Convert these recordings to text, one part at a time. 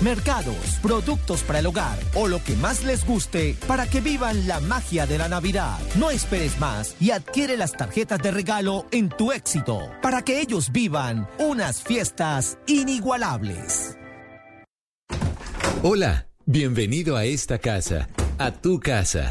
mercados, productos para el hogar o lo que más les guste para que vivan la magia de la Navidad. No esperes más y adquiere las tarjetas de regalo en tu éxito para que ellos vivan unas fiestas inigualables. Hola, bienvenido a esta casa, a tu casa.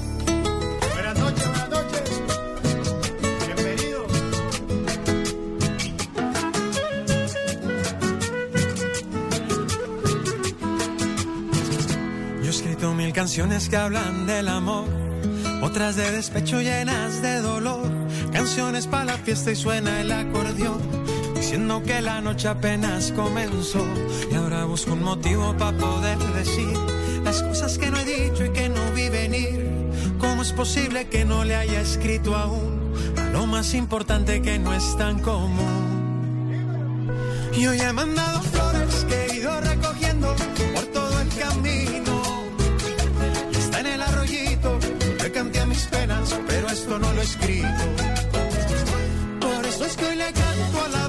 Canciones que hablan del amor, otras de despecho llenas de dolor, canciones para la fiesta y suena el acordeón, diciendo que la noche apenas comenzó y ahora busco un motivo para poder decir las cosas que no he dicho y que no vi venir. ¿Cómo es posible que no le haya escrito aún a lo más importante que no es tan común? Y hoy he mandado flores que pero esto no lo he escrito. Por eso es que hoy le canto a la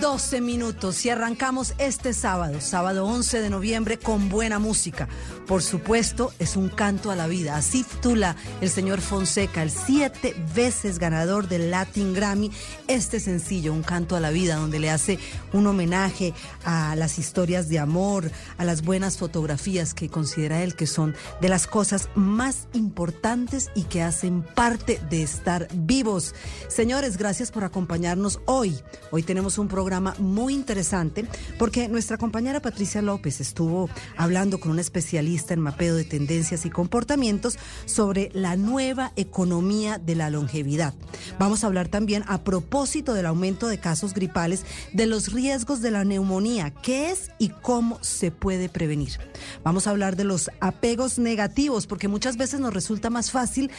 12 minutos y arrancamos este sábado, sábado 11 de noviembre, con buena música. Por supuesto, es un canto a la vida. Así titula el señor Fonseca, el siete veces ganador del Latin Grammy, este sencillo, un canto a la vida, donde le hace un homenaje a las historias de amor, a las buenas fotografías que considera él que son de las cosas más importantes y que hacen parte de estar vivos. Señores, gracias por acompañarnos hoy. Hoy tenemos un programa muy interesante porque nuestra compañera Patricia López estuvo hablando con un especialista en mapeo de tendencias y comportamientos sobre la nueva economía de la longevidad. Vamos a hablar también a propósito del aumento de casos gripales, de los riesgos de la neumonía, qué es y cómo se puede prevenir. Vamos a hablar de los apegos negativos, porque muchas veces nos resulta más fácil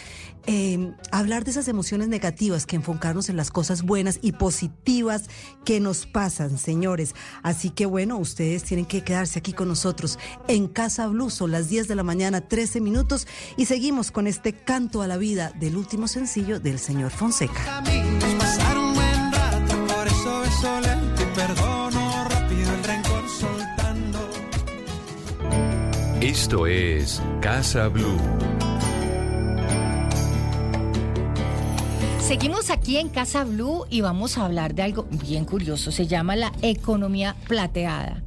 eh, hablar de esas emociones negativas que enfocarnos en las cosas buenas y positivas que nos pasan, señores. Así que bueno, ustedes tienen que quedarse aquí con nosotros en Casa Blue. Son las 10 de la mañana, 13 minutos, y seguimos con este canto a la vida del último sencillo del señor Fonseca. Esto es Casa Blue. Seguimos aquí en Casa Blue y vamos a hablar de algo bien curioso. Se llama la economía plateada.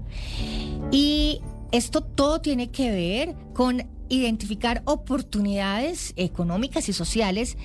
Y esto todo tiene que ver con identificar oportunidades económicas y sociales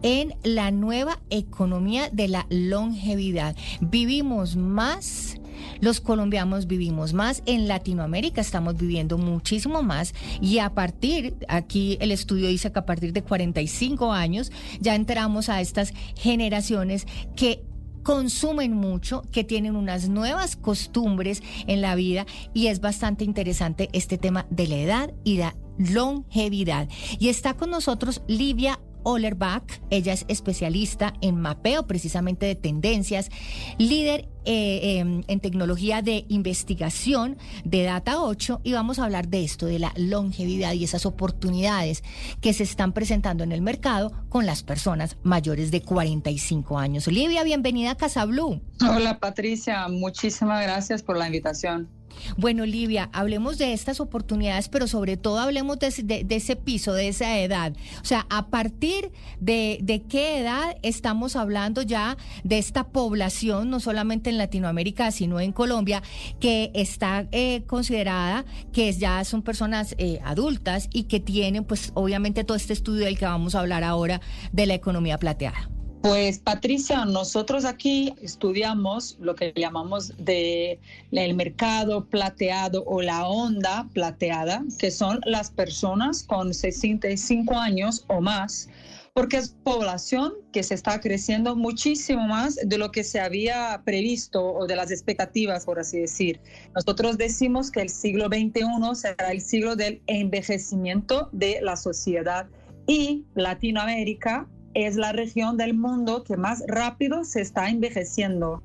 en la nueva economía de la longevidad. Vivimos más. Los colombianos vivimos más, en Latinoamérica estamos viviendo muchísimo más y a partir, aquí el estudio dice que a partir de 45 años ya entramos a estas generaciones que consumen mucho, que tienen unas nuevas costumbres en la vida y es bastante interesante este tema de la edad y la longevidad. Y está con nosotros Livia Olerbach, ella es especialista en mapeo precisamente de tendencias, líder eh, eh, en tecnología de investigación de Data 8 y vamos a hablar de esto, de la longevidad y esas oportunidades que se están presentando en el mercado con las personas mayores de 45 años. Olivia, bienvenida a Casa Blue. Hola Patricia, muchísimas gracias por la invitación. Bueno, Olivia, hablemos de estas oportunidades, pero sobre todo hablemos de, de- ese piso, de esa edad. O sea, a partir de, de qué edad estamos hablando ya de esta población, no solamente en Latinoamérica, sino en Colombia, que está eh, considerada que ya son personas eh, adultas y que tienen, pues, obviamente todo este estudio del que vamos a hablar ahora de la economía plateada. Pues Patricia, nosotros aquí estudiamos lo que llamamos de el mercado plateado o la onda plateada, que son las personas con 65 años o más, porque es población que se está creciendo muchísimo más de lo que se había previsto o de las expectativas, por así decir. Nosotros decimos que el siglo XXI será el siglo del envejecimiento de la sociedad y Latinoamérica es la región del mundo que más rápido se está envejeciendo.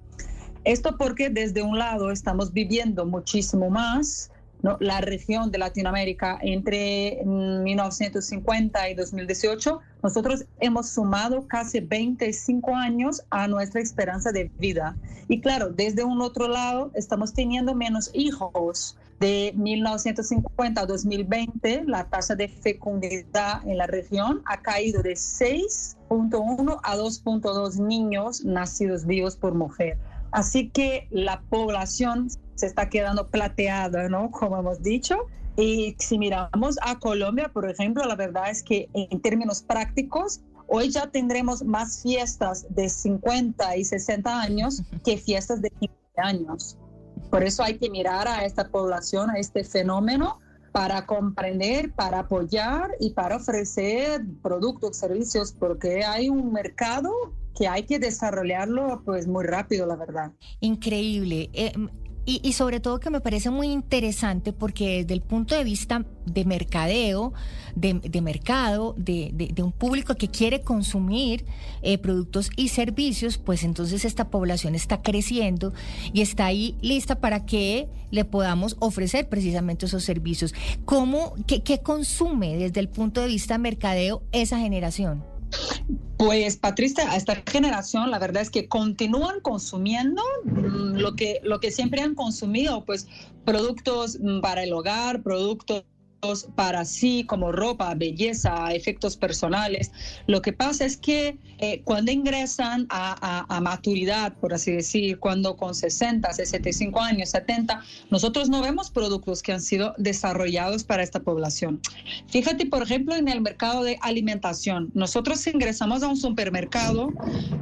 Esto porque desde un lado estamos viviendo muchísimo más, la región de Latinoamérica entre 1950 y 2018, nosotros hemos sumado casi 25 años a nuestra esperanza de vida. Y claro, desde un otro lado estamos teniendo menos hijos. De 1950 a 2020, la tasa de fecundidad en la región ha caído de 6.1 a 2.2 niños nacidos vivos por mujer. Así que la población se está quedando plateada, ¿no? Como hemos dicho. Y si miramos a Colombia, por ejemplo, la verdad es que en términos prácticos, hoy ya tendremos más fiestas de 50 y 60 años que fiestas de 15 años. Por eso hay que mirar a esta población, a este fenómeno, para comprender, para apoyar y para ofrecer productos, servicios, porque hay un mercado que hay que desarrollarlo pues muy rápido, la verdad. Increíble. Eh, y, sobre todo que me parece muy interesante porque desde el punto de vista de mercadeo, de, mercado, de, un público que quiere consumir eh, productos y servicios, pues entonces esta población está creciendo y está ahí lista para que le podamos ofrecer precisamente esos servicios. ¿Cómo, qué, qué consume desde el punto de vista mercadeo esa generación? Pues Patricia, a esta generación la verdad es que continúan consumiendo mm, lo que, lo que siempre han consumido, pues productos mm, para el hogar, productos para sí, como ropa, belleza, efectos personales. Lo que pasa es que eh, cuando ingresan a, maturidad, por así decir, cuando con 60, 65 años, 70, nosotros no vemos productos que han sido desarrollados para esta población. Fíjate, por ejemplo, en el mercado de alimentación. Nosotros ingresamos a un supermercado,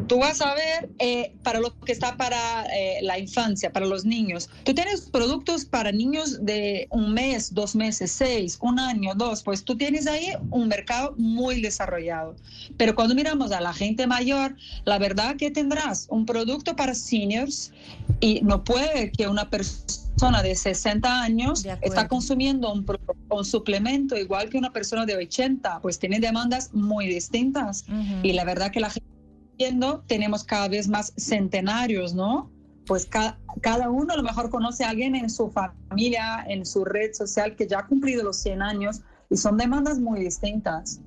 tú vas a ver eh, para lo que está para eh, la infancia, para los niños. Tú tienes productos para niños de un mes, dos meses, seis un año, dos, pues tú tienes ahí un mercado muy desarrollado. Pero cuando miramos a la gente mayor, la verdad que tendrás un producto para seniors y no puede que una persona de 60 años está consumiendo un, un, suplemento igual que una persona de 80, pues tiene demandas muy distintas. Y la verdad que la gente viendo, tenemos cada vez más centenarios, ¿no? Pues cada uno a lo mejor conoce a alguien en su familia, en su red social que ya ha cumplido los 100 años y son demandas muy distintas,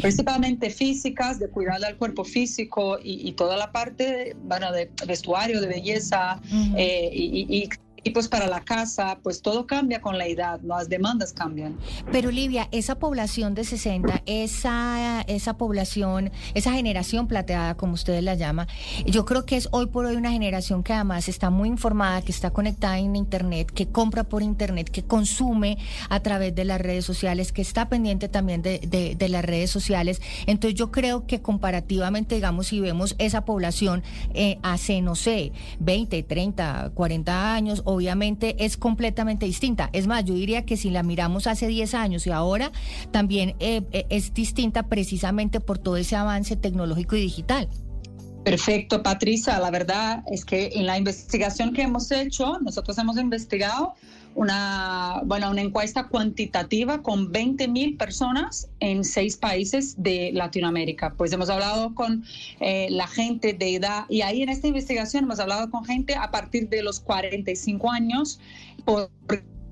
principalmente físicas, de cuidar del cuerpo físico y, toda la parte bueno, de vestuario, de belleza eh, y, y y pues para la casa, pues todo cambia con la edad, las demandas cambian. Pero Olivia, esa población de 60, esa, esa población, esa generación plateada, como ustedes la llaman, yo creo que es hoy por hoy una generación que además está muy informada, que está conectada en Internet, que compra por Internet, que consume a través de las redes sociales, que está pendiente también de, de, las redes sociales. Entonces yo creo que comparativamente, digamos, si vemos esa población eh, hace, no sé, 20, 30, 40 años, obviamente es completamente distinta. Es más, yo diría que si la miramos hace 10 años y ahora, también eh, eh, es distinta precisamente por todo ese avance tecnológico y digital. Perfecto, Patricia. La verdad es que en la investigación que hemos hecho, nosotros hemos investigado una, bueno, una encuesta cuantitativa con 20 mil personas en seis países de Latinoamérica. Pues hemos hablado con eh, la gente de edad y ahí en esta investigación hemos hablado con gente a partir de los 45 años.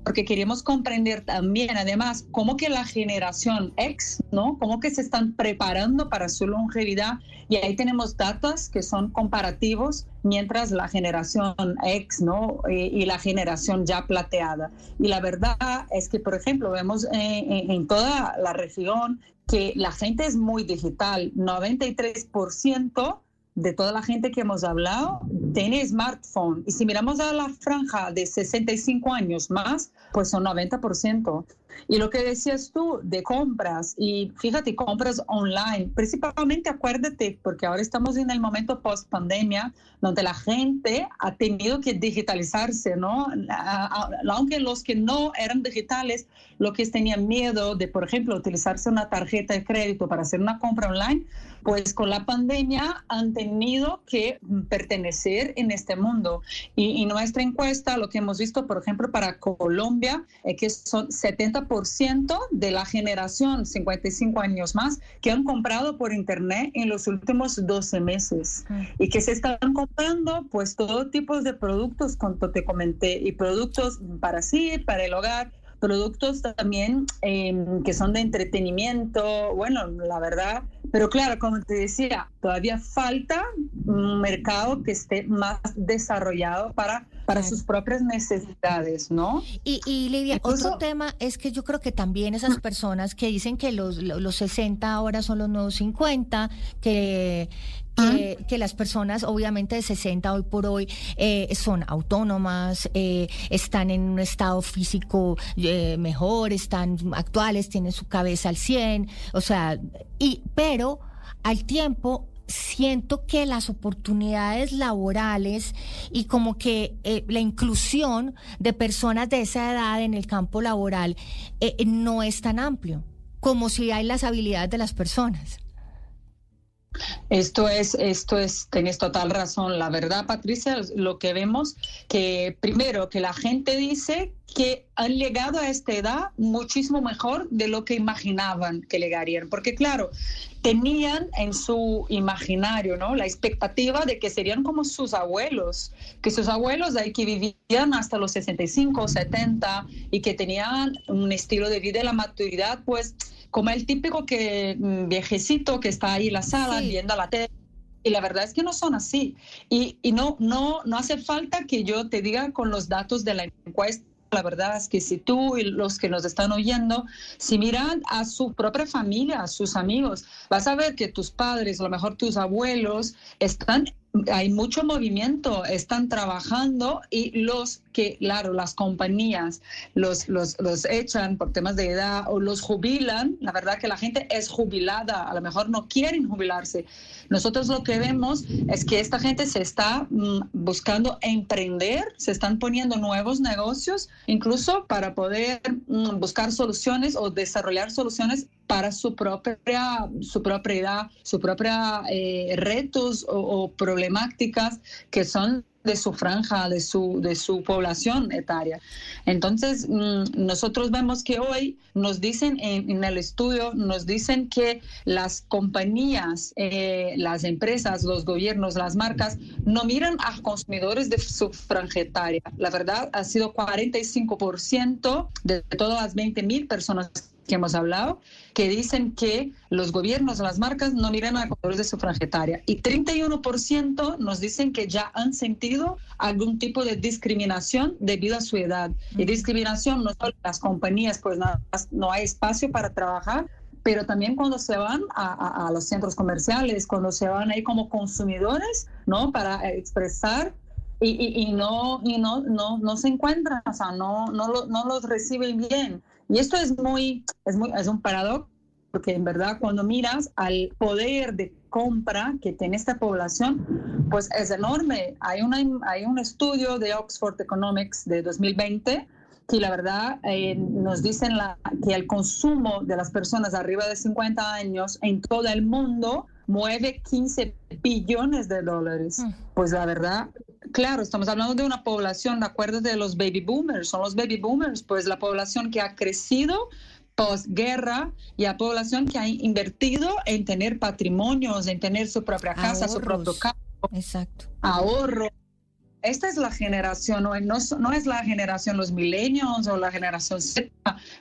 Porque queremos comprender también, además, cómo que la generación X, ¿no? Cómo que se están preparando para su longevidad. Y ahí tenemos datos que son comparativos, mientras la generación X, ¿no? Eh, y la generación ya plateada. Y la verdad es que, por ejemplo, vemos en toda la región que la gente es muy digital, 93% de toda la gente que hemos hablado tiene smartphone. Y si miramos a la franja de 65 años más, pues son 90%. Y lo que decías tú de compras, y fíjate, compras online, principalmente acuérdate, porque ahora estamos en el momento post pandemia, donde la gente ha tenido que digitalizarse, ¿no? Aunque los que no eran digitales, lo que tenían miedo de, por ejemplo, utilizarse una tarjeta de crédito para hacer una compra online, pues con la pandemia han tenido que pertenecer en este mundo. Y, y nuestra encuesta, lo que hemos visto, por ejemplo, para Colombia, es que son 70 60% de la generación 55 años más que han comprado por internet en los últimos 12 meses. Mm. y que se están comprando pues todo tipo de productos, como te comenté, y productos para sí, para el hogar, productos también eh, que son de entretenimiento, bueno, la verdad, pero claro, como te decía, todavía falta un mercado que esté más desarrollado para, para sus propias necesidades, ¿no? Y, y Lidia, Incluso- otro tema es que yo creo que también esas personas que dicen que los, lo- los 60 ahora son los nuevos 50, que, que, que las personas obviamente de 60 hoy por hoy eh, son autónomas, eh, están en un estado físico eh, mejor, están actuales, tienen su cabeza al 100, o sea, y, pero al tiempo siento que las oportunidades laborales y como que eh, la inclusión de personas de esa edad en el campo laboral eh, no es tan amplio como si hay las habilidades de las personas. Esto es, esto es, tenés total razón. La verdad, Patricia, lo que vemos que primero que la gente dice que han llegado a esta edad muchísimo mejor de lo que imaginaban que llegarían, porque claro, tenían en su imaginario, ¿no? La expectativa de que serían como sus abuelos, que sus abuelos de ahí que vivían hasta los 65, 70 y que tenían un estilo de vida y la maturidad, pues como el típico que mm, viejecito que está ahí en la sala Sí. viendo la tele. Y la verdad es que no son así. Y, y no, no, no hace falta que yo te diga con los datos de la encuesta. La verdad es que si tú y los que nos están oyendo, si miran a su propia familia, a sus amigos, vas a ver que tus padres, a lo mejor tus abuelos, están, hay mucho movimiento, están trabajando y los que, claro, las compañías los, los, los echan por temas de edad o los jubilan, la verdad que la gente es jubilada, a lo mejor no quieren jubilarse. Nosotros lo que vemos es que esta gente se está mm, buscando emprender, se están poniendo nuevos negocios, incluso para poder mm, buscar soluciones o desarrollar soluciones para su propia, su propia edad, su propia eh, retos o, o problemáticas que son de su franja, de su, de su población etaria. Entonces, mm, nosotros vemos que hoy nos dicen en, en el estudio, nos dicen que las compañías, eh, las empresas, los gobiernos, las marcas, no miran a consumidores de su franja etaria. La verdad, ha sido 45% de todas las 20 mil personas que hemos hablado, que dicen que los gobiernos, las marcas no miran a consumidores de su franja etaria. Y 31% nos dicen que ya han sentido algún tipo de discriminación debido a su edad. Y discriminación no solo en las compañías, pues no, no hay espacio para trabajar, pero también cuando se van a, a, a, los centros comerciales, cuando se van ahí como consumidores, ¿no? Para expresar y, y, y no, y no, no, no se encuentran, o sea, no, no, lo, no los reciben bien. Y esto es muy, es muy, es un paradojo, porque en verdad cuando miras al poder de compra que tiene esta población, pues es enorme. Hay, una, hay un estudio de Oxford Economics de 2020 que la verdad eh, nos dicen la, que el consumo de las personas arriba de 50 años en todo el mundo mueve 15 billones de dólares. Mm. Pues la verdad, claro, estamos hablando de una población, de acuerdo de los baby boomers, son los baby boomers, pues la población que ha crecido posguerra y a población que ha invertido en tener patrimonios, en tener su propia casa, Ahorros. su propio carro, Exacto. ahorro. Esta es la generación, no, no, no es la generación los milenios o la generación Z.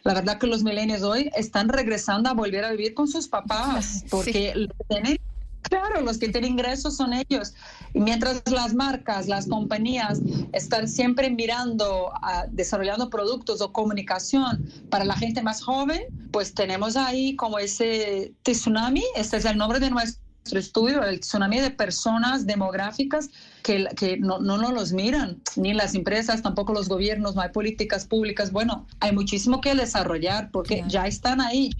La verdad que los milenios hoy están regresando a volver a vivir con sus papás, porque sí. tienen Claro, los que tienen ingresos son ellos. Y mientras las marcas, las compañías están siempre mirando, uh, desarrollando productos o comunicación para la gente más joven, pues tenemos ahí como ese tsunami, este es el nombre de nuestro estudio, el tsunami de personas demográficas que, que no, no los miran, ni las empresas, tampoco los gobiernos, no hay políticas públicas. Bueno, hay muchísimo que desarrollar porque claro. ya están ahí.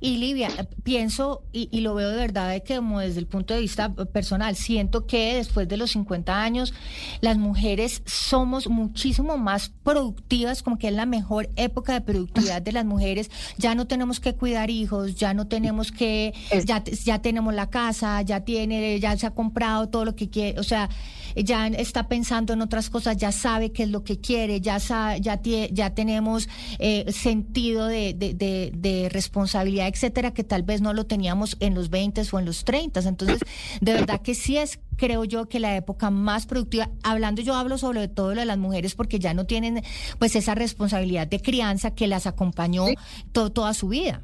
Y Livia, pienso y, y, lo veo de verdad de que como desde el punto de vista personal, siento que después de los 50 años las mujeres somos muchísimo más productivas, como que es la mejor época de productividad de las mujeres. Ya no tenemos que cuidar hijos, ya no tenemos que, ya, ya tenemos la casa, ya tiene, ya se ha comprado todo lo que quiere, o sea, ya está pensando en otras cosas, ya sabe qué es lo que quiere, ya, ya, ya tenemos eh, sentido de, de, de, responsabilidad, etcétera, que tal vez no lo teníamos en los 20 o en los 30. Entonces, de verdad que sí es creo yo que la época más productiva, hablando yo hablo sobre todo de las mujeres porque ya no tienen pues esa responsabilidad de crianza que las acompañó toda su vida.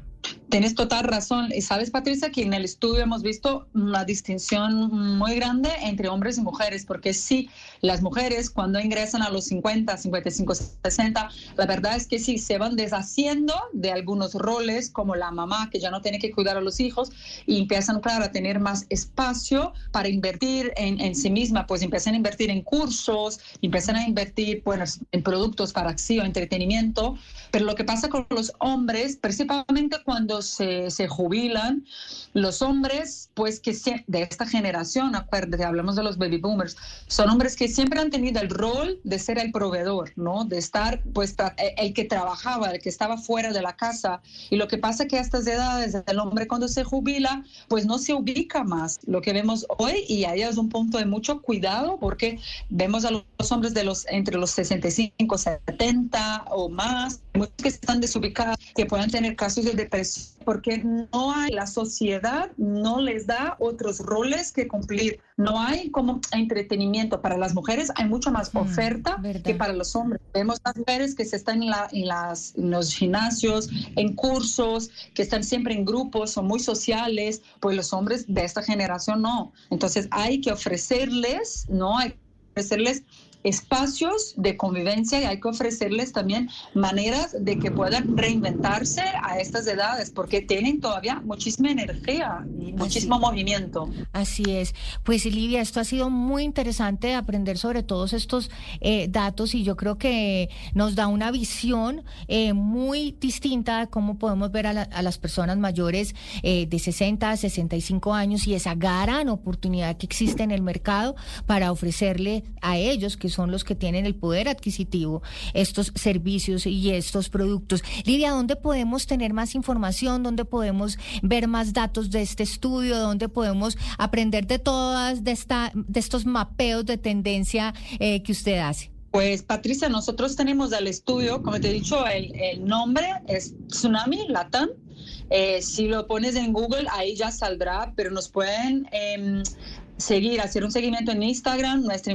Tienes total razón. Y sabes, Patricia, que en el estudio hemos visto una distinción muy grande entre hombres y mujeres, porque sí, las mujeres cuando ingresan a los 50, 55, 60, la verdad es que sí, se van deshaciendo de algunos roles, como la mamá que ya no tiene que cuidar a los hijos, y empiezan, claro, a tener más espacio para invertir en, en sí misma, pues empiezan a invertir en cursos, empiezan a invertir pues, en productos para acción, entretenimiento, pero lo que pasa con los hombres, principalmente cuando se, se jubilan, los hombres, pues que de esta generación, acuérdate, hablamos de los baby boomers, son hombres que siempre han tenido el rol de ser el proveedor, ¿no? De estar, pues, e, el que trabajaba, el que estaba fuera de la casa. Y lo que pasa que a estas edades, el hombre cuando se jubila, pues no se ubica más. Lo que vemos hoy, y ahí es un punto de mucho cuidado, porque vemos a los hombres de los entre los 65, 70 o más, muchos que están desubicados, que puedan tener casos de depresión porque no hay, la sociedad no les da otros roles que cumplir. No hay como entretenimiento. Para las mujeres hay mucha más mm, oferta que para los hombres. Vemos las mujeres que se están en, la, en, las, en los gimnasios, en cursos, que están siempre en grupos, son muy sociales, pues los hombres de esta generación no. Entonces hay que ofrecerles, ¿no? Hay que ofrecerles espacios de convivencia y hay que ofrecerles también maneras de que puedan reinventarse a estas edades, porque tienen todavía muchísima energía y muchísimo movimiento. Así es. Pues Livia, esto ha sido muy interesante aprender sobre todos estos eh, datos y yo creo que nos da una visión eh, muy distinta de cómo podemos ver a, a las personas mayores eh, de 60 a 65 años y esa gran oportunidad que existe en el mercado para ofrecerle a ellos que son los que tienen el poder adquisitivo, estos servicios y estos productos. Lidia, ¿dónde podemos tener más información? ¿Dónde podemos ver más datos de este estudio? ¿Dónde podemos aprender de todas, de, esta, de estos mapeos de tendencia eh, que usted hace? Pues Patricia, nosotros tenemos el estudio, como te he dicho, el, nombre es Tsunami Latam. Eh, si lo pones en Google, ahí ya saldrá, pero nos pueden em, seguir, hacer un seguimiento en Instagram. Nuestra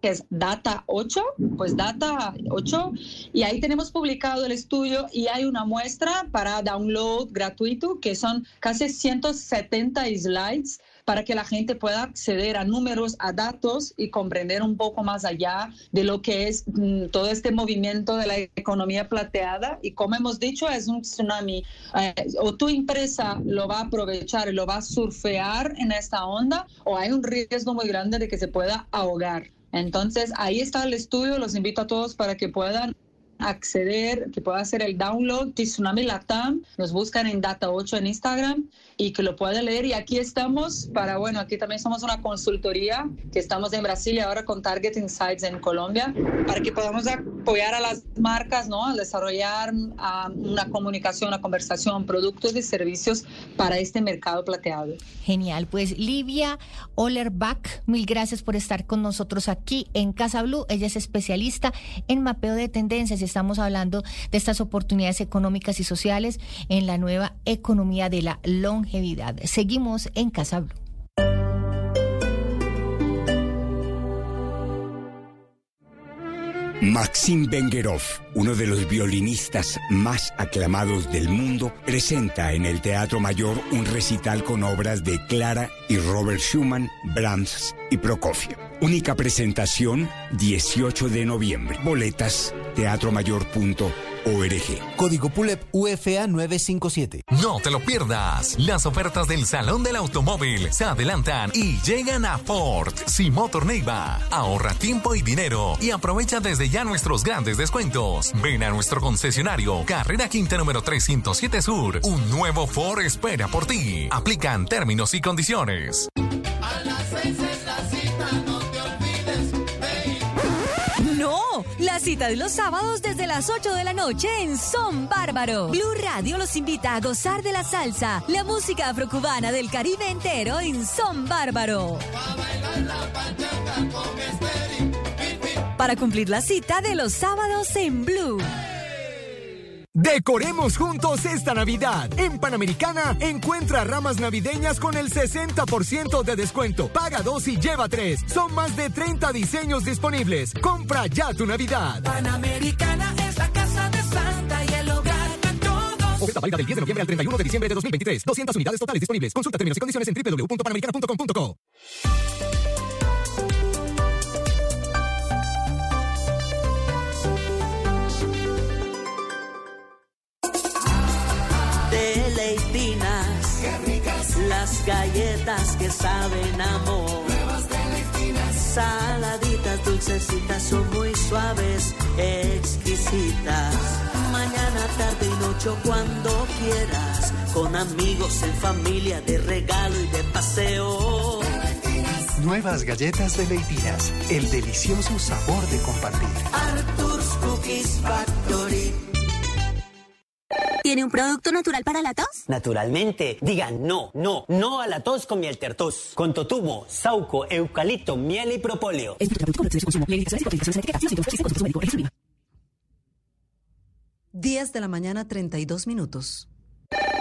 que es Data 8, pues Data 8, y ahí tenemos publicado el estudio y hay una muestra para download gratuito que son casi 170 slides para que la gente pueda acceder a números, a datos y comprender un poco más allá de lo que es mm, todo este movimiento de la economía plateada. Y como hemos dicho, es un tsunami. Eh, o tu empresa lo va a aprovechar y lo va a surfear en esta onda, o hay un riesgo muy grande de que se pueda ahogar. Entonces, ahí está el estudio, los invito a todos para que puedan acceder, que pueda hacer el download de Tsunami Latam, nos buscan en Data 8 en Instagram y que lo puedan leer. Y aquí estamos para, bueno, aquí también somos una consultoría que estamos en Brasil y ahora con Target Insights en Colombia, para que podamos apoyar a las marcas, ¿no? A desarrollar una comunicación, una conversación, productos y servicios para este mercado plateado. Genial, pues Livia Olerbach, mil gracias por estar con nosotros aquí en Casa Blue. Ella es especialista en mapeo de tendencias estamos hablando de estas oportunidades económicas y sociales en la nueva economía de la longevidad. Seguimos en Casa. Maxim Bengerov, uno de los violinistas más aclamados del mundo, presenta en el Teatro Mayor un recital con obras de Clara y Robert Schumann, Brahms y Prokofiev. Única presentación 18 de noviembre. Boletas teatromayor.org. Código PULEP UFA 957. No te lo pierdas. Las ofertas del Salón del Automóvil se adelantan y llegan a Ford. Simotor Neiva. Ahorra tiempo y dinero y aprovecha desde ya nuestros grandes descuentos. Ven a nuestro concesionario Carrera Quinta número 307 Sur. Un nuevo Ford espera por ti. Aplican términos y condiciones. Cita de los sábados desde las 8 de la noche en Son Bárbaro. Blue Radio los invita a gozar de la salsa, la música afrocubana del Caribe entero en Son Bárbaro. Para cumplir la cita de los sábados en Blue. Decoremos juntos esta Navidad. En Panamericana encuentra ramas navideñas con el 60% de descuento. Paga dos y lleva tres. Son más de 30 diseños disponibles. Compra ya tu Navidad. Panamericana es la casa de Santa y el hogar de todos. Oferta válida del 10 de noviembre al 31 de diciembre de 2023. 200 unidades totales disponibles. Consulta términos y condiciones en www.panamericana.com.co. Deleitinas. Qué ricas. Las galletas que saben amor. Nuevas deleitinas. Saladitas, dulcecitas, son muy suaves, exquisitas. Mañana, tarde y noche, cuando quieras. Con amigos, en familia, de regalo y de paseo. Nuevas galletas de Leitinas, el delicioso sabor de compartir. Arthur's Cookies Factory. ¿Tiene un producto natural para la tos? Naturalmente, digan no, no, no a la tos con miel tertos. Con totumo, sauco, eucalipto, miel y propóleo. 10 de la mañana, 32 minutos.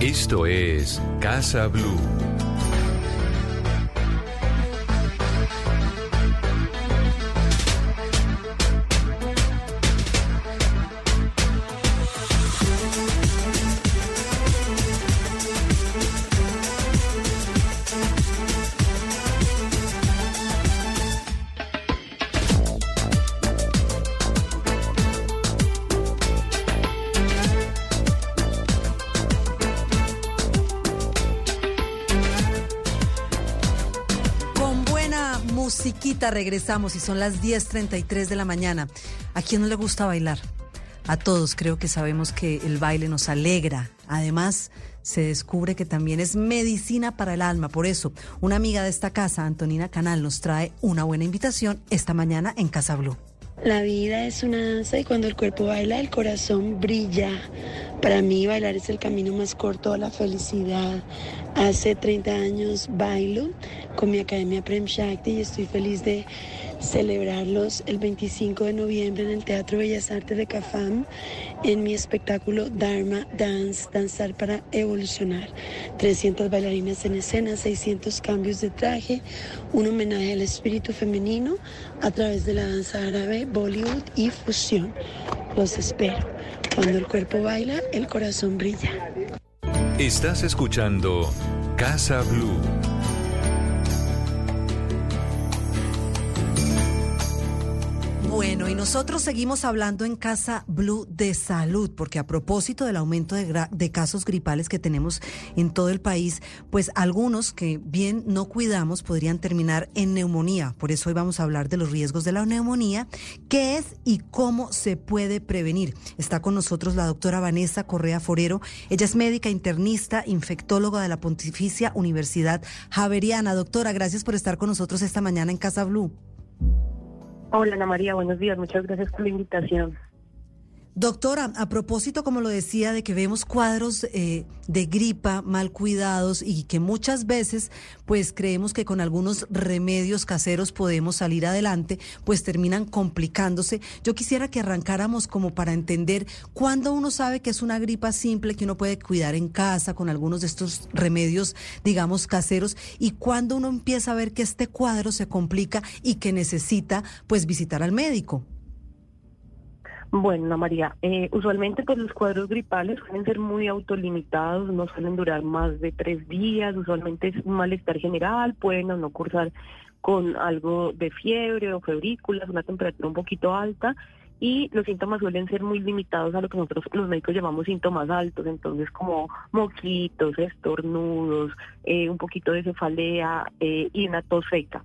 Esto es Casa Blue. Regresamos y son las 10.33 de la mañana. ¿A quién no le gusta bailar? A todos creo que sabemos que el baile nos alegra. Además, se descubre que también es medicina para el alma. Por eso, una amiga de esta casa, Antonina Canal, nos trae una buena invitación esta mañana en Casa Blue. La vida es una danza y cuando el cuerpo baila, el corazón brilla. Para mí bailar es el camino más corto a la felicidad. Hace 30 años bailo con mi academia Prem Shakti y estoy feliz de celebrarlos el 25 de noviembre en el Teatro Bellas Artes de Cafam en mi espectáculo Dharma Dance, Danzar para Evolucionar. 300 bailarinas en escena, 600 cambios de traje, un homenaje al espíritu femenino a través de la danza árabe, Bollywood y fusión. Los espero. Cuando el cuerpo baila, el corazón brilla. Estás escuchando Casa Blue. Bueno, y nosotros seguimos hablando en Casa Blue de salud, porque a propósito del aumento de, casos gripales que tenemos en todo el país, pues algunos que bien no cuidamos podrían terminar en neumonía. Por eso hoy vamos a hablar de los riesgos de la neumonía, qué es y cómo se puede prevenir. Está con nosotros la doctora Vanessa Correa Forero. Ella es médica internista, infectóloga de la Pontificia Universidad Javeriana. Doctora, gracias por estar con nosotros esta mañana en Casa Blue. Hola Ana María, buenos días, muchas gracias por la invitación. Doctora, a propósito, como lo decía, de que vemos cuadros eh, de gripa mal cuidados y que muchas veces, pues creemos que con algunos remedios caseros podemos salir adelante, pues terminan complicándose. Yo quisiera que arrancáramos como para entender cuándo uno sabe que es una gripa simple que uno puede cuidar en casa con algunos de estos remedios, digamos, caseros, y cuándo uno empieza a ver que este cuadro se complica y que necesita, pues, visitar al médico. Bueno, María, eh, usualmente pues los cuadros gripales suelen ser muy autolimitados, no suelen durar más de tres días, usualmente es un malestar general, pueden o no cursar con algo de fiebre o febrículas, una temperatura un poquito alta y los síntomas suelen ser muy limitados a lo que nosotros los médicos llamamos síntomas altos, entonces como moquitos, estornudos, eh, un poquito de cefalea eh, y una tos seca.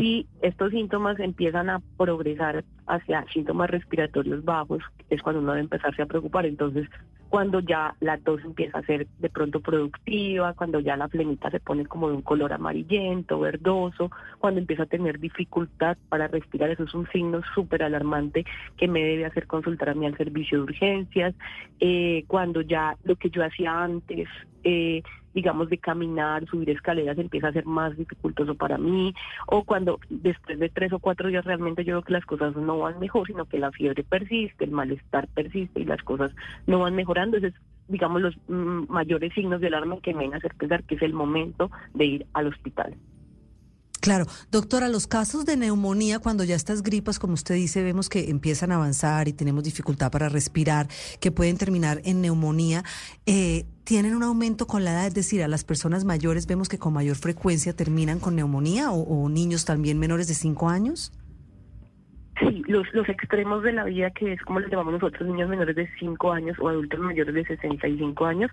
Si estos síntomas empiezan a progresar hacia síntomas respiratorios bajos, es cuando uno debe empezarse a preocupar. Entonces, cuando ya la tos empieza a ser de pronto productiva, cuando ya la flemita se pone como de un color amarillento, verdoso, cuando empieza a tener dificultad para respirar, eso es un signo súper alarmante que me debe hacer consultar a mí al servicio de urgencias, eh, cuando ya lo que yo hacía antes eh, digamos, de caminar, subir escaleras empieza a ser más dificultoso para mí, o cuando después de tres o cuatro días realmente yo veo que las cosas no van mejor, sino que la fiebre persiste, el malestar persiste y las cosas no van mejorando. Esos es, digamos, los mm, mayores signos de alarma que me van a hacer pensar que es el momento de ir al hospital. Claro, doctora, los casos de neumonía, cuando ya estas gripas, como usted dice, vemos que empiezan a avanzar y tenemos dificultad para respirar, que pueden terminar en neumonía, eh, ¿tienen un aumento con la edad? Es decir, a las personas mayores vemos que con mayor frecuencia terminan con neumonía o, o niños también menores de 5 años. Sí, los, los extremos de la vida, que es como les llamamos nosotros, niños menores de 5 años o adultos mayores de 65 años,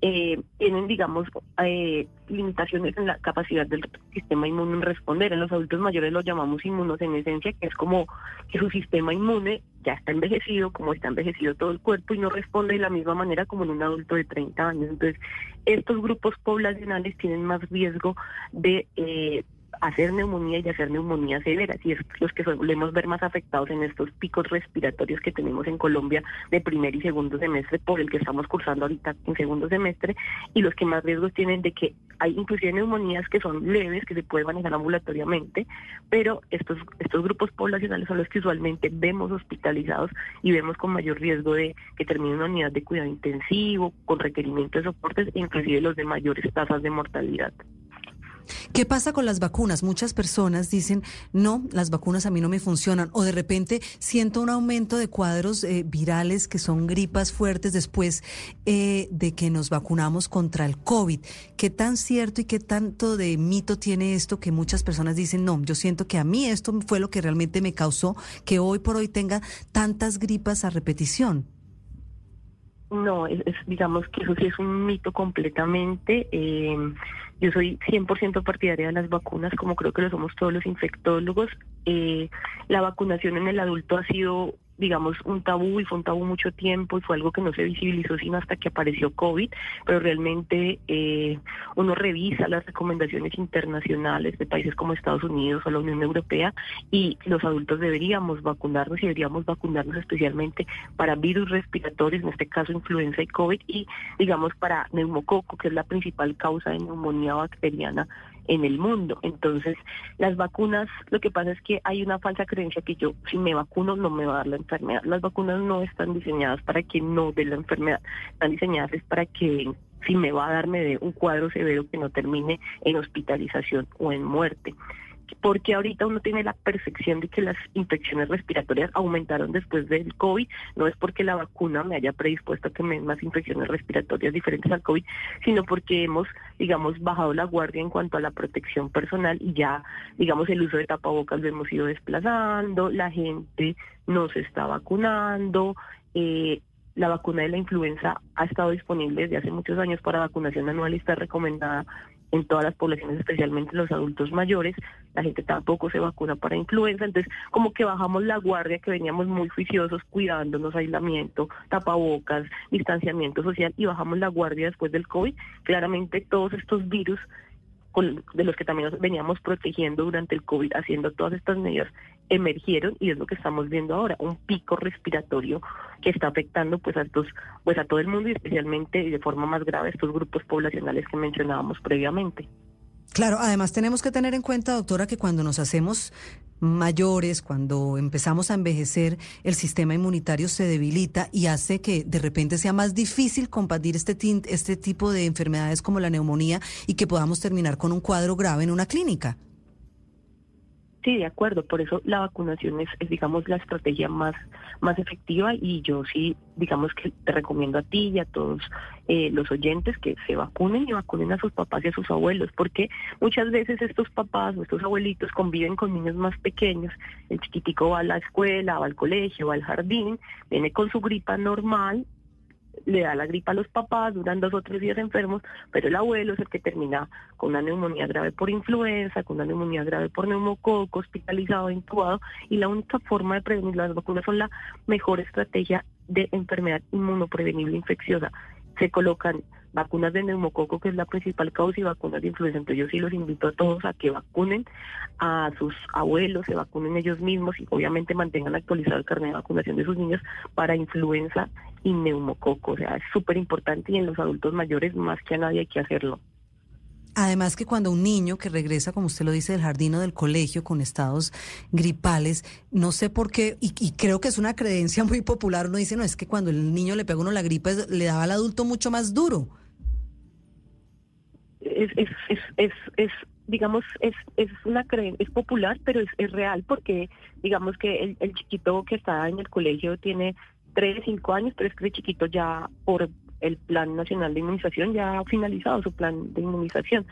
eh, tienen, digamos, eh, limitaciones en la capacidad del sistema inmune en responder. En los adultos mayores los llamamos inmunos en esencia, que es como que su sistema inmune ya está envejecido, como está envejecido todo el cuerpo y no responde de la misma manera como en un adulto de 30 años. Entonces, estos grupos poblacionales tienen más riesgo de... Eh, hacer neumonía y hacer neumonía severa, y es los que solemos ver más afectados en estos picos respiratorios que tenemos en Colombia de primer y segundo semestre, por el que estamos cursando ahorita en segundo semestre, y los que más riesgos tienen de que hay inclusive neumonías que son leves, que se pueden manejar ambulatoriamente, pero estos, estos grupos poblacionales son los que usualmente vemos hospitalizados y vemos con mayor riesgo de que termine una unidad de cuidado intensivo, con requerimiento de soportes, e inclusive los de mayores tasas de mortalidad. ¿Qué pasa con las vacunas? Muchas personas dicen, no, las vacunas a mí no me funcionan. O de repente siento un aumento de cuadros eh, virales que son gripas fuertes después eh, de que nos vacunamos contra el COVID. ¿Qué tan cierto y qué tanto de mito tiene esto que muchas personas dicen, no, yo siento que a mí esto fue lo que realmente me causó que hoy por hoy tenga tantas gripas a repetición? No, es, digamos que eso sí es un mito completamente. Eh, yo soy 100% partidaria de las vacunas, como creo que lo somos todos los infectólogos. Eh, la vacunación en el adulto ha sido digamos, un tabú y fue un tabú mucho tiempo y fue algo que no se visibilizó sino hasta que apareció COVID, pero realmente eh, uno revisa las recomendaciones internacionales de países como Estados Unidos o la Unión Europea y los adultos deberíamos vacunarnos y deberíamos vacunarnos especialmente para virus respiratorios, en este caso influenza y COVID, y digamos para neumococo, que es la principal causa de neumonía bacteriana en el mundo. Entonces, las vacunas, lo que pasa es que hay una falsa creencia que yo, si me vacuno, no me va a dar la enfermedad. Las vacunas no están diseñadas para que no dé la enfermedad, están diseñadas para que si me va a darme de un cuadro severo que no termine en hospitalización o en muerte porque ahorita uno tiene la percepción de que las infecciones respiratorias aumentaron después del COVID, no es porque la vacuna me haya predispuesto a que me den más infecciones respiratorias diferentes al COVID, sino porque hemos, digamos, bajado la guardia en cuanto a la protección personal y ya, digamos, el uso de tapabocas lo hemos ido desplazando, la gente no se está vacunando, eh, la vacuna de la influenza ha estado disponible desde hace muchos años para vacunación anual y está recomendada en todas las poblaciones, especialmente los adultos mayores. La gente tampoco se vacuna para influenza, entonces como que bajamos la guardia, que veníamos muy juiciosos, cuidándonos, aislamiento, tapabocas, distanciamiento social, y bajamos la guardia después del COVID. Claramente todos estos virus de los que también nos veníamos protegiendo durante el COVID, haciendo todas estas medidas, emergieron y es lo que estamos viendo ahora, un pico respiratorio que está afectando pues a estos, pues a todo el mundo y especialmente y de forma más grave estos grupos poblacionales que mencionábamos previamente. Claro, además tenemos que tener en cuenta, doctora, que cuando nos hacemos mayores, cuando empezamos a envejecer, el sistema inmunitario se debilita y hace que de repente sea más difícil combatir este, este tipo de enfermedades como la neumonía y que podamos terminar con un cuadro grave en una clínica. Sí, de acuerdo. Por eso la vacunación es, es, digamos, la estrategia más, más efectiva y yo sí, digamos que te recomiendo a ti y a todos eh, los oyentes que se vacunen y vacunen a sus papás y a sus abuelos, porque muchas veces estos papás o estos abuelitos conviven con niños más pequeños. El chiquitico va a la escuela, va al colegio, va al jardín, viene con su gripa normal le da la gripa a los papás, duran dos o tres días enfermos, pero el abuelo es el que termina con una neumonía grave por influenza, con una neumonía grave por neumococo, hospitalizado, intubado, y la única forma de prevenir las vacunas son la mejor estrategia de enfermedad inmunoprevenible infecciosa. Se colocan vacunas de neumococo, que es la principal causa, y vacunas de influenza. Entonces yo sí los invito a todos a que vacunen a sus abuelos, se vacunen ellos mismos y obviamente mantengan actualizado el carnet de vacunación de sus niños para influenza y neumococo. O sea, es súper importante y en los adultos mayores más que a nadie hay que hacerlo. Además que cuando un niño que regresa, como usted lo dice, del jardín o del colegio con estados gripales, no sé por qué, y, creo que es una creencia muy popular, uno dice, no, es que cuando el niño le pega uno la gripe, le daba al adulto mucho más duro. Es, es, es, es, es digamos, es, es una es popular, pero es, es real porque, digamos que el, el chiquito que está en el colegio tiene tres, cinco años, pero es que el chiquito ya por el Plan Nacional de Inmunización ya ha finalizado su plan de inmunización.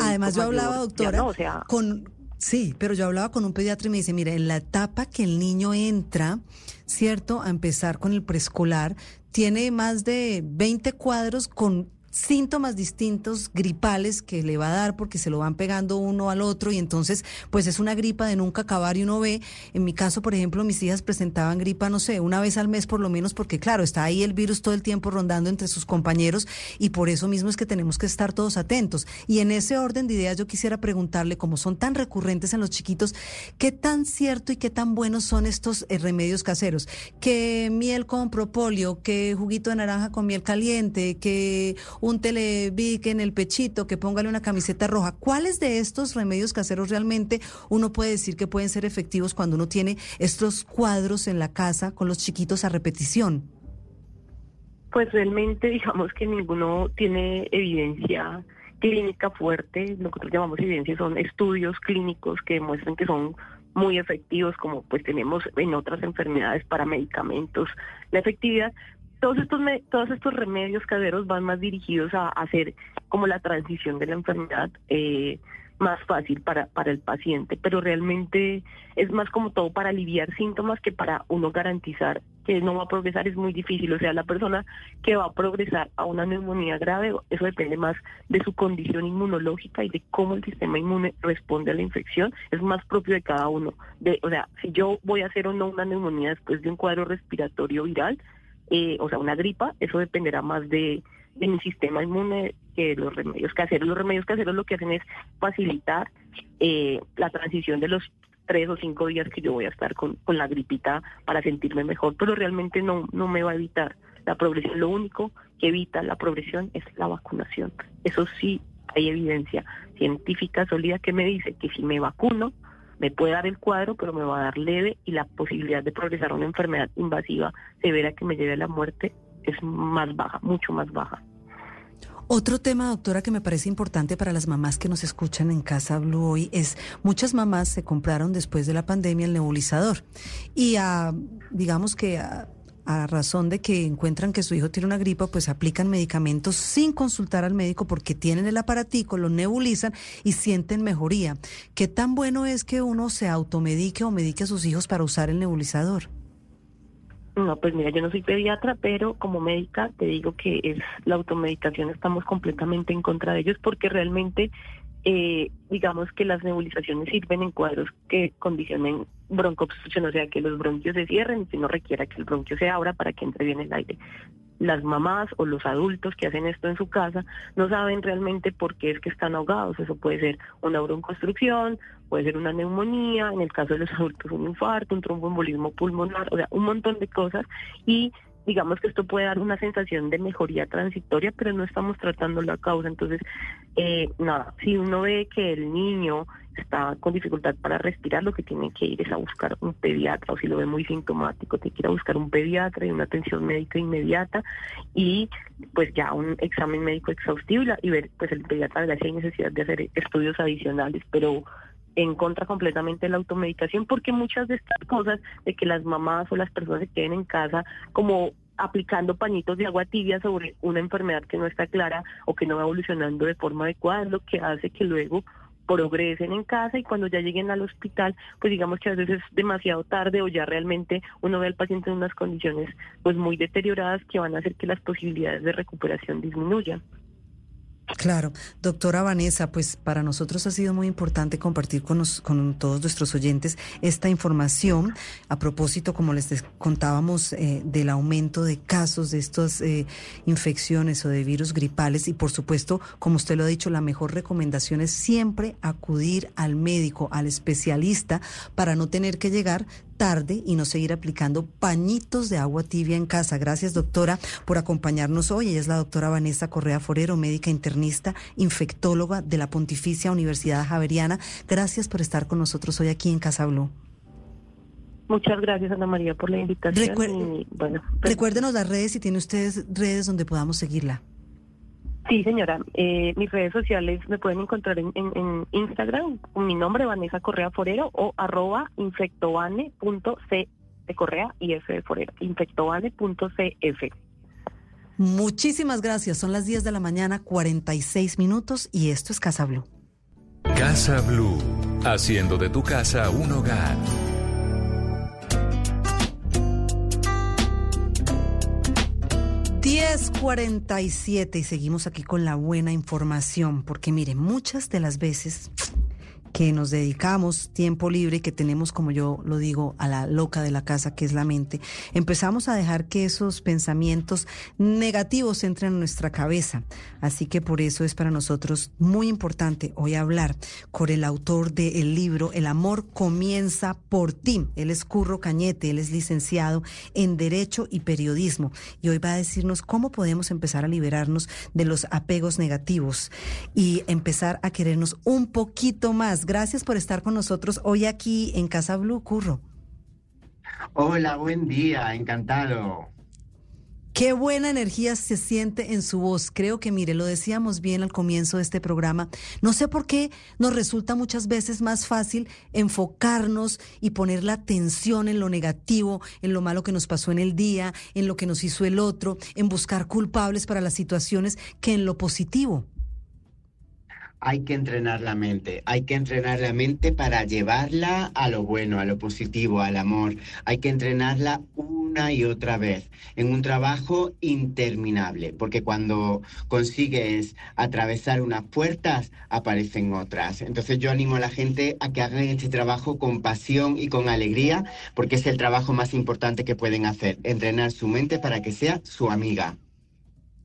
Además, yo hablaba, doctora, o sea, con... Sí, pero yo hablaba con un pediatra y me dice, mire, en la etapa que el niño entra, ¿cierto? A empezar con el preescolar, tiene más de 20 cuadros con síntomas distintos gripales que le va a dar porque se lo van pegando uno al otro y entonces pues es una gripa de nunca acabar y uno ve, en mi caso por ejemplo mis hijas presentaban gripa no sé, una vez al mes por lo menos porque claro, está ahí el virus todo el tiempo rondando entre sus compañeros y por eso mismo es que tenemos que estar todos atentos. Y en ese orden de ideas yo quisiera preguntarle, como son tan recurrentes en los chiquitos, ¿qué tan cierto y qué tan buenos son estos eh, remedios caseros? Que miel con propóleo, que juguito de naranja con miel caliente, que un televic en el pechito, que póngale una camiseta roja. ¿Cuáles de estos remedios caseros realmente uno puede decir que pueden ser efectivos cuando uno tiene estos cuadros en la casa con los chiquitos a repetición? Pues realmente digamos que ninguno tiene evidencia clínica fuerte, lo que nosotros llamamos evidencia son estudios clínicos que demuestran que son muy efectivos, como pues tenemos en otras enfermedades para medicamentos, la efectividad, todos estos todos estos remedios caseros van más dirigidos a, hacer como la transición de la enfermedad eh, más fácil para, para el paciente, pero realmente es más como todo para aliviar síntomas que para uno garantizar que no va a progresar es muy difícil. O sea, la persona que va a progresar a una neumonía grave, eso depende más de su condición inmunológica y de cómo el sistema inmune responde a la infección, es más propio de cada uno. De, o sea, si yo voy a hacer o no una neumonía después de un cuadro respiratorio viral, eh, o sea, una gripa, eso dependerá más de, mi sistema inmune que los remedios caseros. Los remedios caseros lo que hacen es facilitar eh, la transición de los tres o cinco días que yo voy a estar con, con la gripita para sentirme mejor, pero realmente no, no me va a evitar la progresión. Lo único que evita la progresión es la vacunación. Eso sí hay evidencia científica sólida que me dice que si me vacuno, me puede dar el cuadro, pero me va a dar leve y la posibilidad de progresar a una enfermedad invasiva severa que me lleve a la muerte es más baja, mucho más baja. Otro tema, doctora, que me parece importante para las mamás que nos escuchan en Casa Blue hoy es muchas mamás se compraron después de la pandemia el nebulizador y a, digamos que a a razón de que encuentran que su hijo tiene una gripa, pues aplican medicamentos sin consultar al médico porque tienen el aparatico, lo nebulizan y sienten mejoría. ¿Qué tan bueno es que uno se automedique o medique a sus hijos para usar el nebulizador? No, pues mira, yo no soy pediatra, pero como médica te digo que es la automedicación, estamos completamente en contra de ellos porque realmente eh, digamos que las nebulizaciones sirven en cuadros que condicionen broncoobstrucción, o sea, que los bronquios se cierren y que no requiera que el bronquio se abra para que entre bien el aire. Las mamás o los adultos que hacen esto en su casa no saben realmente por qué es que están ahogados. Eso puede ser una broncoobstrucción, puede ser una neumonía, en el caso de los adultos un infarto, un tromboembolismo pulmonar, o sea, un montón de cosas. Y digamos que esto puede dar una sensación de mejoría transitoria, pero no estamos tratando la causa. Entonces, eh, nada, si uno ve que el niño está con dificultad para respirar, lo que tiene que ir es a buscar un pediatra, o si lo ve muy sintomático, tiene que ir a buscar un pediatra y una atención médica inmediata y pues ya un examen médico exhaustivo y, ver, pues el pediatra si hay necesidad de hacer estudios adicionales, pero en contra completamente de la automedicación, porque muchas de estas cosas de que las mamás o las personas se queden en casa como aplicando pañitos de agua tibia sobre una enfermedad que no está clara o que no va evolucionando de forma adecuada, es lo que hace que luego progresen en casa y cuando ya lleguen al hospital, pues digamos que a veces es demasiado tarde o ya realmente uno ve al paciente en unas condiciones pues muy deterioradas que van a hacer que las posibilidades de recuperación disminuyan. Claro, doctora Vanessa, pues para nosotros ha sido muy importante compartir con, con todos nuestros oyentes esta información a propósito, como les contábamos, eh, del aumento de casos de estas eh, infecciones o de virus gripales. Y por supuesto, como usted lo ha dicho, la mejor recomendación es siempre acudir al médico, al especialista, para no tener que llegar tarde y no seguir aplicando pañitos de agua tibia en casa. Gracias, doctora, por acompañarnos hoy. Ella es la doctora Vanessa Correa Forero, médica internista, infectóloga de la Pontificia Universidad Javeriana. Gracias por estar con nosotros hoy aquí en Casa Blue. Muchas gracias, Ana María, por la invitación. bueno, pues Recuérdenos las redes si tiene ustedes redes donde podamos seguirla. Sí, señora. Eh, mis redes sociales me pueden encontrar en, Instagram con mi nombre, Vanessa Correa Forero, o arroba infectobane.c de Correa y F de Forero, infectobane.cf. Muchísimas gracias. Son las 10 de la mañana, 46 minutos, y esto es Casa Blue. Casa Blue, haciendo de tu casa un hogar. 10.47 y seguimos aquí con la buena información, porque mire, muchas de las veces que nos dedicamos tiempo libre que tenemos, como yo lo digo, a la loca de la casa, que es la mente, empezamos a dejar que esos pensamientos negativos entren en nuestra cabeza. Así que por eso es para nosotros muy importante hoy hablar con el autor del libro El amor comienza por ti. Él es Curro Cañete, él es licenciado en Derecho y Periodismo y hoy va a decirnos cómo podemos empezar a liberarnos de los apegos negativos y empezar a querernos un poquito más Gracias por estar con nosotros hoy aquí en Casa Blue, Curro. Hola, buen día, encantado. Qué buena energía se siente en su voz. Creo que, mire, lo decíamos bien al comienzo de este programa. No sé por qué nos resulta muchas veces más fácil enfocarnos y poner la atención en lo negativo, en lo malo que nos pasó en el día, en lo que nos hizo el otro, en buscar culpables para las situaciones, que en lo positivo hay que entrenar la mente, hay que entrenar la mente para llevarla a lo bueno, a lo positivo, al amor. Hay que entrenarla una y otra vez en un trabajo interminable, porque cuando consigues atravesar unas puertas, aparecen otras. Entonces yo animo a la gente a que hagan este trabajo con pasión y con alegría, porque es el trabajo más importante que pueden hacer, entrenar su mente para que sea su amiga.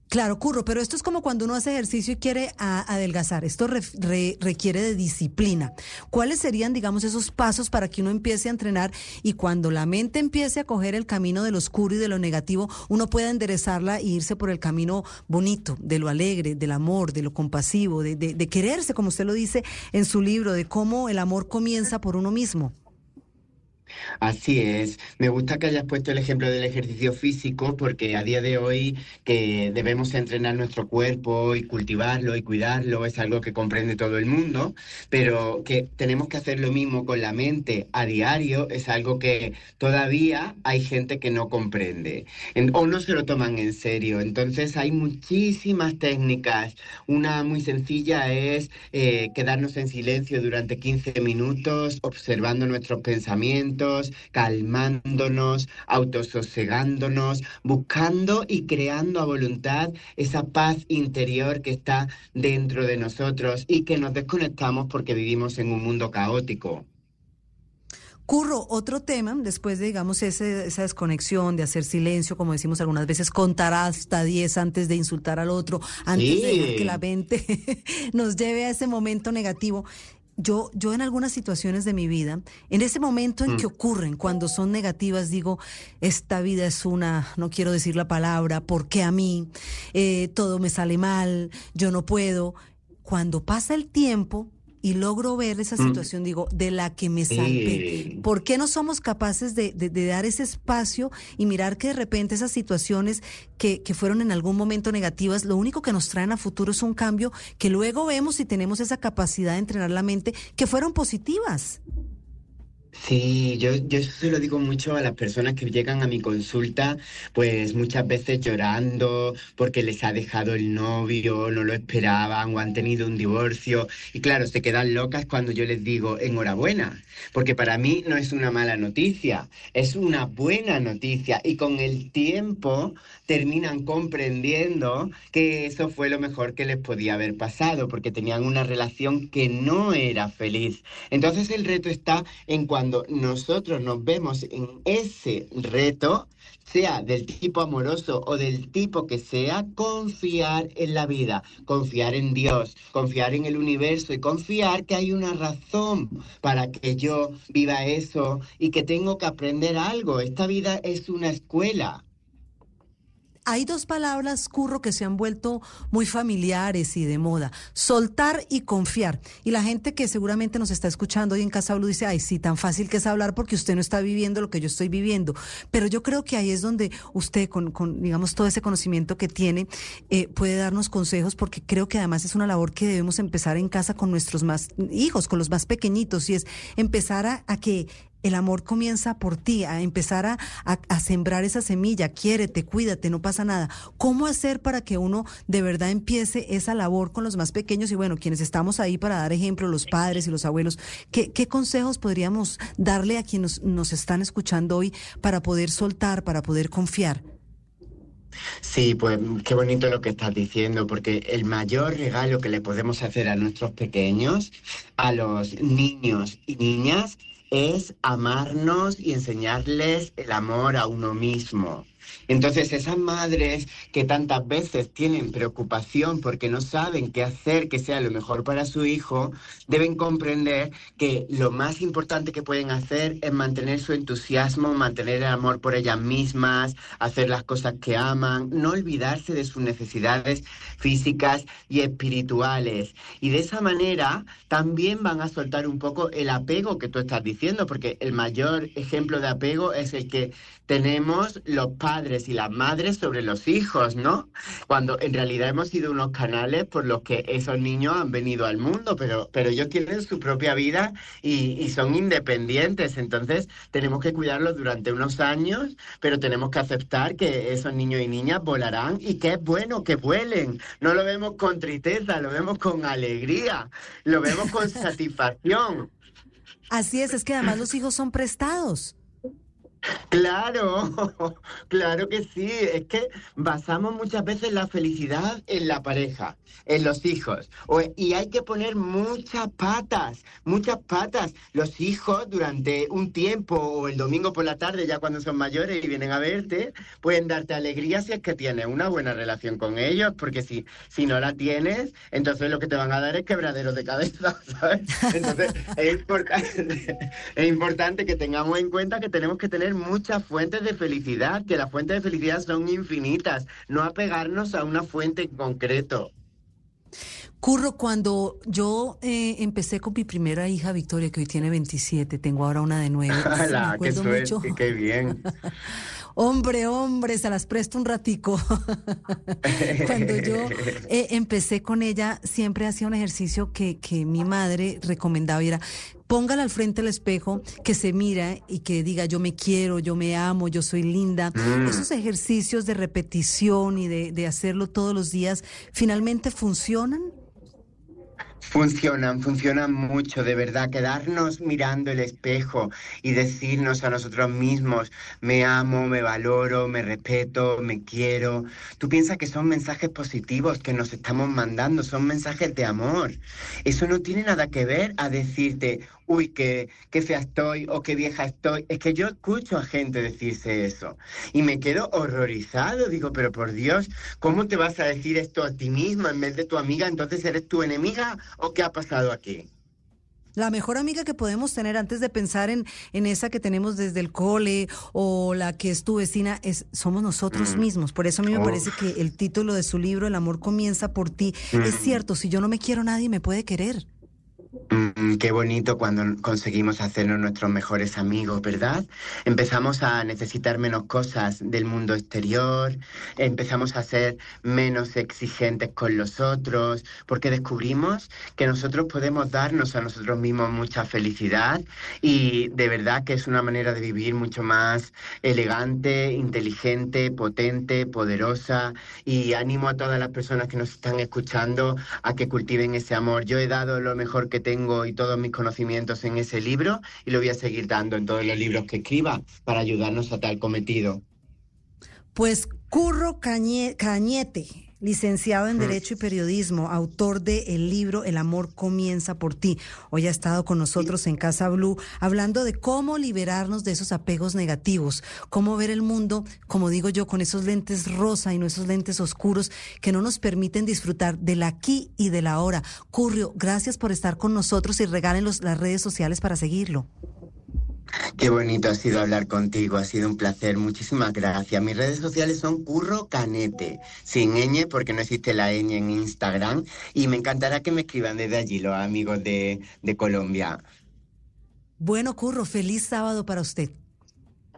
Claro, curro, pero esto es como cuando uno hace ejercicio y quiere adelgazar. Esto requiere de disciplina. ¿Cuáles serían, digamos, esos pasos para que uno empiece a entrenar y cuando la mente empiece a coger el camino de lo oscuro y de lo negativo, uno pueda enderezarla e irse por el camino bonito, de lo alegre, del amor, de lo compasivo, de, de quererse, como usted lo dice en su libro, de cómo el amor comienza por uno mismo? Así es. Me gusta que hayas puesto el ejemplo del ejercicio físico porque a día de hoy que debemos entrenar nuestro cuerpo y cultivarlo y cuidarlo es algo que comprende todo el mundo, pero que tenemos que hacer lo mismo con la mente a diario es algo que todavía hay gente que no comprende o no se lo toman en serio. Entonces hay muchísimas técnicas. Una muy sencilla es eh, quedarnos en silencio durante 15 minutos observando nuestros pensamientos calmándonos, autososegándonos, buscando y creando a voluntad esa paz interior que está dentro de nosotros y que nos desconectamos porque vivimos en un mundo caótico. Curro, otro tema, después de, digamos, ese, esa desconexión, de hacer silencio, como decimos algunas veces, contar hasta 10 antes de insultar al otro, antes de que la mente nos lleve a ese momento negativo yo, yo en algunas situaciones de mi vida, en ese momento en mm. que ocurren, cuando son negativas, digo, esta vida es una, no quiero decir la palabra, ¿por qué a mí? Eh, todo me sale mal, yo no puedo. Cuando pasa el tiempo y logro ver esa Mm. situación, digo, de la que me salvé. ¿Por qué no somos capaces de, de- de dar ese espacio y mirar que de repente esas situaciones que, que fueron en algún momento negativas, lo único que nos traen a futuro es un cambio que luego vemos y tenemos esa capacidad de entrenar la mente que fueron positivas? Sí, yo, yo se lo digo mucho a las personas que llegan a mi consulta, pues muchas veces llorando porque les ha dejado el novio, no lo esperaban o han tenido un divorcio. Y claro, se quedan locas cuando yo les digo enhorabuena, porque para mí no es una mala noticia, es una buena noticia. Y con el tiempo terminan comprendiendo que eso fue lo mejor que les podía haber pasado, porque tenían una relación que no era feliz. Entonces el reto está en cuando nosotros nos vemos en ese reto, sea del tipo amoroso o del tipo que sea, confiar en la vida, confiar en Dios, confiar en el universo y confiar que hay una razón para que yo viva eso y que tengo que aprender algo. Esta vida es una escuela. Hay dos palabras, Curro, que se han vuelto muy familiares y de moda. Soltar y confiar. Y la gente que seguramente nos está escuchando hoy en Casa Blue dice, ay, sí, tan fácil que es hablar porque usted no está viviendo lo que yo estoy viviendo. Pero yo creo que ahí es donde usted, con, con digamos, todo ese conocimiento que tiene, eh, puede darnos consejos porque creo que además es una labor que debemos empezar en casa con nuestros más hijos, con los más pequeñitos, y es empezar a, a que el amor comienza por ti, a empezar a, a- a sembrar esa semilla, quiérete, cuídate, no pasa nada. ¿Cómo hacer para que uno de verdad empiece esa labor con los más pequeños? Y bueno, quienes estamos ahí para dar ejemplo, los padres y los abuelos, ¿qué, qué consejos podríamos darle a quienes nos, nos están escuchando hoy para poder soltar, para poder confiar? Sí, pues qué bonito lo que estás diciendo, porque el mayor regalo que le podemos hacer a nuestros pequeños, a los niños y niñas, es amarnos y enseñarles el amor a uno mismo. Entonces, esas madres que tantas veces tienen preocupación porque no saben qué hacer que sea lo mejor para su hijo, deben comprender que lo más importante que pueden hacer es mantener su entusiasmo, mantener el amor por ellas mismas, hacer las cosas que aman, no olvidarse de sus necesidades físicas y espirituales. Y de esa manera también van a soltar un poco el apego que tú estás diciendo, porque el mayor ejemplo de apego es el que tenemos los padres y las madres sobre los hijos, ¿no? Cuando en realidad hemos sido unos canales por los que esos niños han venido al mundo, pero, pero ellos tienen su propia vida y, y son independientes, entonces tenemos que cuidarlos durante unos años, pero tenemos que aceptar que esos niños y niñas volarán y que es bueno que vuelen. No lo vemos con tristeza, lo vemos con alegría, lo vemos con satisfacción. Así es, es que además los hijos son prestados. Claro, claro que sí. Es que basamos muchas veces la felicidad en la pareja, en los hijos. Y hay que poner muchas patas, muchas patas. Los hijos durante un tiempo o el domingo por la tarde, ya cuando son mayores y vienen a verte, pueden darte alegría si es que tienes una buena relación con ellos, porque si, si no la tienes, entonces lo que te van a dar es quebraderos de cabeza, ¿sabes? Entonces es es importante que tengamos en cuenta que tenemos que tener muchas fuentes de felicidad, que las fuentes de felicidad son infinitas, no apegarnos a una fuente en concreto. Curro, cuando yo eh, empecé con mi primera hija, Victoria, que hoy tiene 27, tengo ahora una de 9. ¡Hala, qué suerte, qué bien! Hombre, hombre, se las presto un ratico. Cuando yo eh, empecé con ella, siempre hacía un ejercicio que, que mi madre recomendaba y era, póngala al frente del espejo, que se mira y que diga, yo me quiero, yo me amo, yo soy linda. Mm. Esos ejercicios de repetición y de, de hacerlo todos los días, ¿finalmente funcionan? Funcionan, funcionan mucho, de verdad. Quedarnos mirando el espejo y decirnos a nosotros mismos, me amo, me valoro, me respeto, me quiero. Tú piensas que son mensajes positivos que nos estamos mandando, son mensajes de amor. Eso no tiene nada que ver a decirte, uy, qué, qué fea estoy o qué vieja estoy. Es que yo escucho a gente decirse eso y me quedo horrorizado. Digo, pero por Dios, ¿cómo te vas a decir esto a ti misma en vez de tu amiga? Entonces eres tu enemiga o qué ha pasado aquí? La mejor amiga que podemos tener antes de pensar en, en esa que tenemos desde el cole o la que es tu vecina, es, somos nosotros Mm. mismos. Por eso a mí me Uf. parece que el título de su libro, El amor comienza por ti, Mm. es cierto, si yo no me quiero nadie me puede querer. Mm, qué bonito cuando conseguimos hacernos nuestros mejores amigos, ¿verdad? Empezamos a necesitar menos cosas del mundo exterior, empezamos a ser menos exigentes con los otros, porque descubrimos que nosotros podemos darnos a nosotros mismos mucha felicidad y de verdad que es una manera de vivir mucho más elegante, inteligente, potente, poderosa y animo a todas las personas que nos están escuchando a que cultiven ese amor. Yo he dado lo mejor que tengo y todos mis conocimientos en ese libro y lo voy a seguir dando en todos los libros que escriba para ayudarnos a tal cometido. Pues Curro Cañete, licenciado en mm. Derecho y Periodismo, autor de el libro El amor comienza por ti. Hoy ha estado con nosotros en Casa Blue hablando de cómo liberarnos de esos apegos negativos, cómo ver el mundo, como digo yo, con esos lentes rosa y no esos lentes oscuros que no nos permiten disfrutar del aquí y del ahora. Currio, gracias por estar con nosotros y regalen las redes sociales para seguirlo. Qué bonito ha sido hablar contigo, ha sido un placer, muchísimas gracias. Mis redes sociales son Curro Canete, sin ñ porque no existe la ñ en Instagram y me encantará que me escriban desde allí los amigos de, de Colombia. Bueno, Curro, feliz sábado para usted.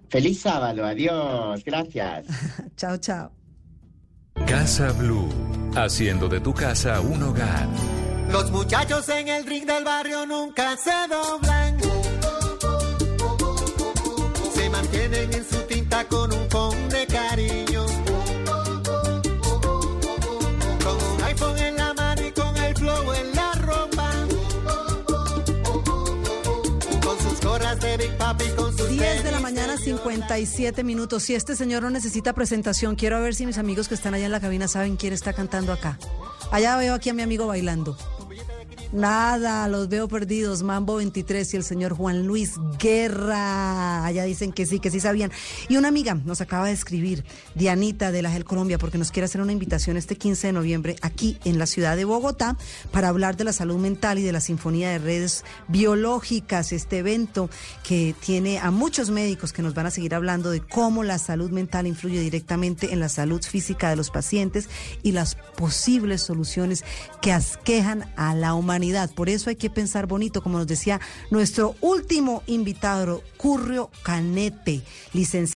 Feliz sábado, adiós, gracias. chao, chao. Casa Blue, haciendo de tu casa un hogar. Los muchachos en el ring del barrio nunca se doblan mantienen en su tinta con un phone de cariño. Con un iPhone en la mano y con el flow en la ropa. Con sus gorras de Big Papi, con sus 10 de la mañana, 57 minutos. Si este señor no necesita presentación, quiero ver si mis amigos que están allá en la cabina saben quién está cantando acá. Allá veo aquí a mi amigo bailando. Nada, los veo perdidos. Mambo 23 y el señor Juan Luis Guerra. Allá dicen que sí, que sí sabían. Y una amiga nos acaba de escribir, Dianita de la Gel Colombia, porque nos quiere hacer una invitación este 15 de noviembre aquí en la ciudad de Bogotá para hablar de la salud mental y de la Sinfonía de Redes Biológicas, este evento que tiene a muchos médicos que nos van a seguir hablando de cómo la salud mental influye directamente en la salud física de los pacientes y las posibles soluciones que asquejan a la por eso hay que pensar bonito, como nos decía nuestro último invitado, Currio Canete, licenciado.